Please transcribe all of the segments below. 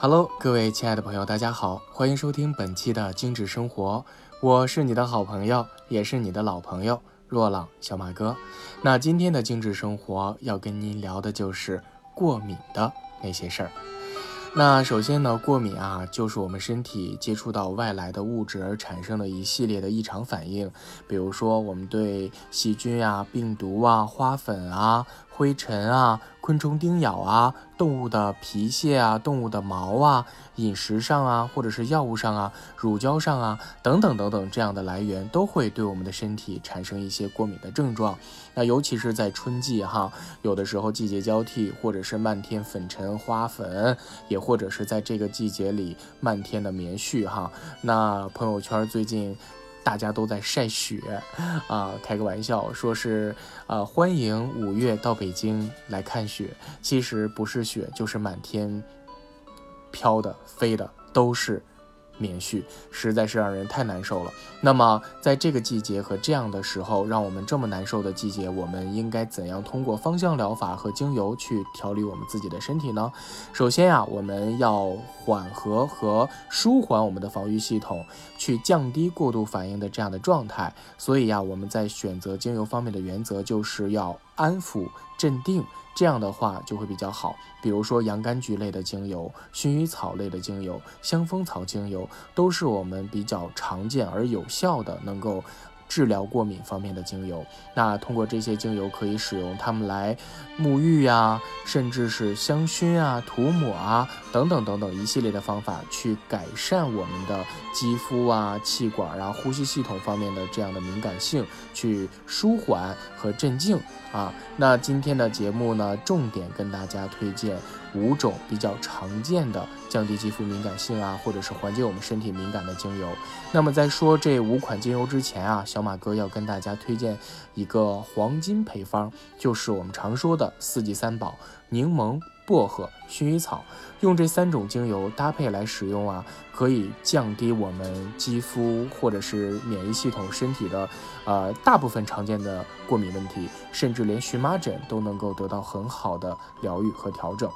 Hello，各位亲爱的朋友，大家好，欢迎收听本期的精致生活，我是你的好朋友，也是你的老朋友若朗小马哥。那今天的精致生活要跟您聊的就是过敏的那些事儿。那首先呢，过敏啊，就是我们身体接触到外来的物质而产生的一系列的异常反应，比如说我们对细菌啊、病毒啊、花粉啊。灰尘啊，昆虫叮咬啊，动物的皮屑啊，动物的毛啊，饮食上啊，或者是药物上啊，乳胶上啊，等等等等，这样的来源都会对我们的身体产生一些过敏的症状。那尤其是在春季哈，有的时候季节交替，或者是漫天粉尘、花粉，也或者是在这个季节里漫天的棉絮哈。那朋友圈最近。大家都在晒雪啊，开个玩笑，说是啊，欢迎五月到北京来看雪。其实不是雪，就是满天飘的、飞的，都是。棉絮实在是让人太难受了。那么，在这个季节和这样的时候，让我们这么难受的季节，我们应该怎样通过芳香疗法和精油去调理我们自己的身体呢？首先呀，我们要缓和和舒缓我们的防御系统，去降低过度反应的这样的状态。所以呀，我们在选择精油方面的原则就是要安抚、镇定。这样的话就会比较好，比如说洋甘菊类的精油、薰衣草类的精油、香蜂草精油，都是我们比较常见而有效的能够。治疗过敏方面的精油，那通过这些精油可以使用它们来沐浴呀，甚至是香薰啊、涂抹啊等等等等一系列的方法，去改善我们的肌肤啊、气管啊、呼吸系统方面的这样的敏感性，去舒缓和镇静啊。那今天的节目呢，重点跟大家推荐。五种比较常见的降低肌肤敏感性啊，或者是缓解我们身体敏感的精油。那么在说这五款精油之前啊，小小马哥要跟大家推荐一个黄金配方，就是我们常说的四季三宝：柠檬、薄荷、薰衣草。用这三种精油搭配来使用啊，可以降低我们肌肤或者是免疫系统身体的呃大部分常见的过敏问题，甚至连荨麻疹都能够得到很好的疗愈和调整。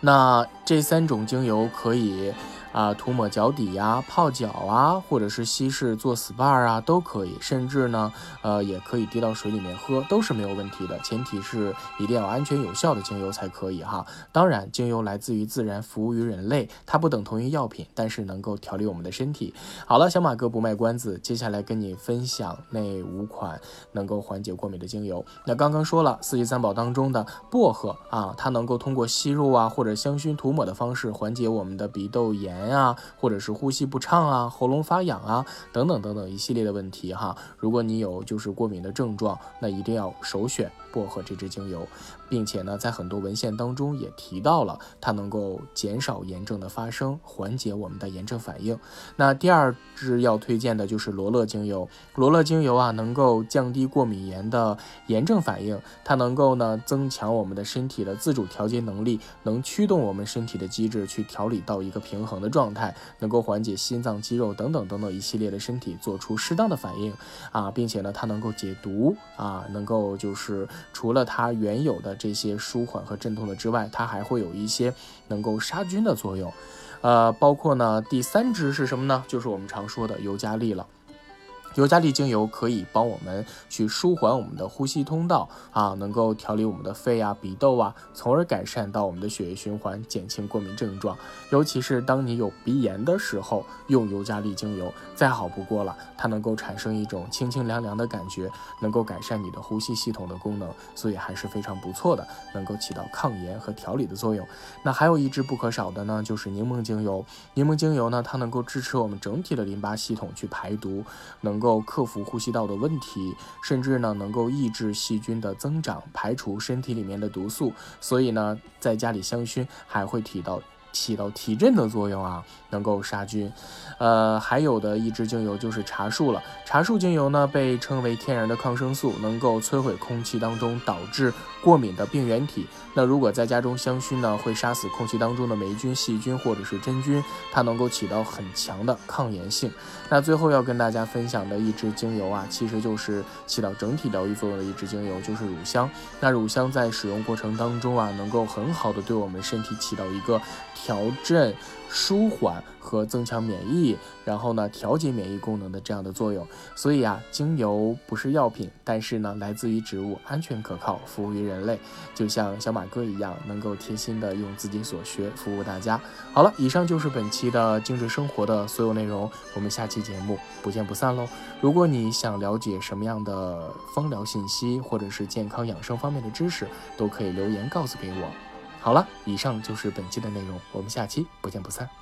那这三种精油可以。啊，涂抹脚底呀，泡脚啊，或者是稀释做 SPA 啊，都可以。甚至呢，呃，也可以滴到水里面喝，都是没有问题的。前提是一定要安全有效的精油才可以哈。当然，精油来自于自然，服务于人类，它不等同于药品，但是能够调理我们的身体。好了，小马哥不卖关子，接下来跟你分享那五款能够缓解过敏的精油。那刚刚说了，四季三宝当中的薄荷啊，它能够通过吸入啊或者香薰涂抹的方式缓解我们的鼻窦炎。啊，或者是呼吸不畅啊，喉咙发痒啊，等等等等一系列的问题哈。如果你有就是过敏的症状，那一定要首选薄荷这支精油，并且呢，在很多文献当中也提到了它能够减少炎症的发生，缓解我们的炎症反应。那第二支要推荐的就是罗勒精油，罗勒精油啊，能够降低过敏炎的炎症反应，它能够呢增强我们的身体的自主调节能力，能驱动我们身体的机制去调理到一个平衡的。状态能够缓解心脏、肌肉等等等等一系列的身体做出适当的反应啊，并且呢，它能够解毒啊，能够就是除了它原有的这些舒缓和镇痛的之外，它还会有一些能够杀菌的作用，呃，包括呢第三支是什么呢？就是我们常说的尤加利了。尤加利精油可以帮我们去舒缓我们的呼吸通道啊，能够调理我们的肺啊、鼻窦啊，从而改善到我们的血液循环，减轻过敏症状。尤其是当你有鼻炎的时候，用尤加利精油再好不过了。它能够产生一种清清凉凉的感觉，能够改善你的呼吸系统的功能，所以还是非常不错的，能够起到抗炎和调理的作用。那还有一支不可少的呢，就是柠檬精油。柠檬精油呢，它能够支持我们整体的淋巴系统去排毒，能。够克服呼吸道的问题，甚至呢能够抑制细菌的增长，排除身体里面的毒素。所以呢，在家里香薰还会提到。起到提振的作用啊，能够杀菌。呃，还有的一支精油就是茶树了。茶树精油呢，被称为天然的抗生素，能够摧毁空气当中导致过敏的病原体。那如果在家中香薰呢，会杀死空气当中的霉菌、细菌或者是真菌，它能够起到很强的抗炎性。那最后要跟大家分享的一支精油啊，其实就是起到整体疗愈作用的一支精油，就是乳香。那乳香在使用过程当中啊，能够很好的对我们身体起到一个。调振、舒缓和增强免疫，然后呢调节免疫功能的这样的作用。所以啊，精油不是药品，但是呢来自于植物，安全可靠，服务于人类，就像小马哥一样，能够贴心的用自己所学服务大家。好了，以上就是本期的精致生活的所有内容，我们下期节目不见不散喽。如果你想了解什么样的芳疗信息，或者是健康养生方面的知识，都可以留言告诉给我。好了，以上就是本期的内容，我们下期不见不散。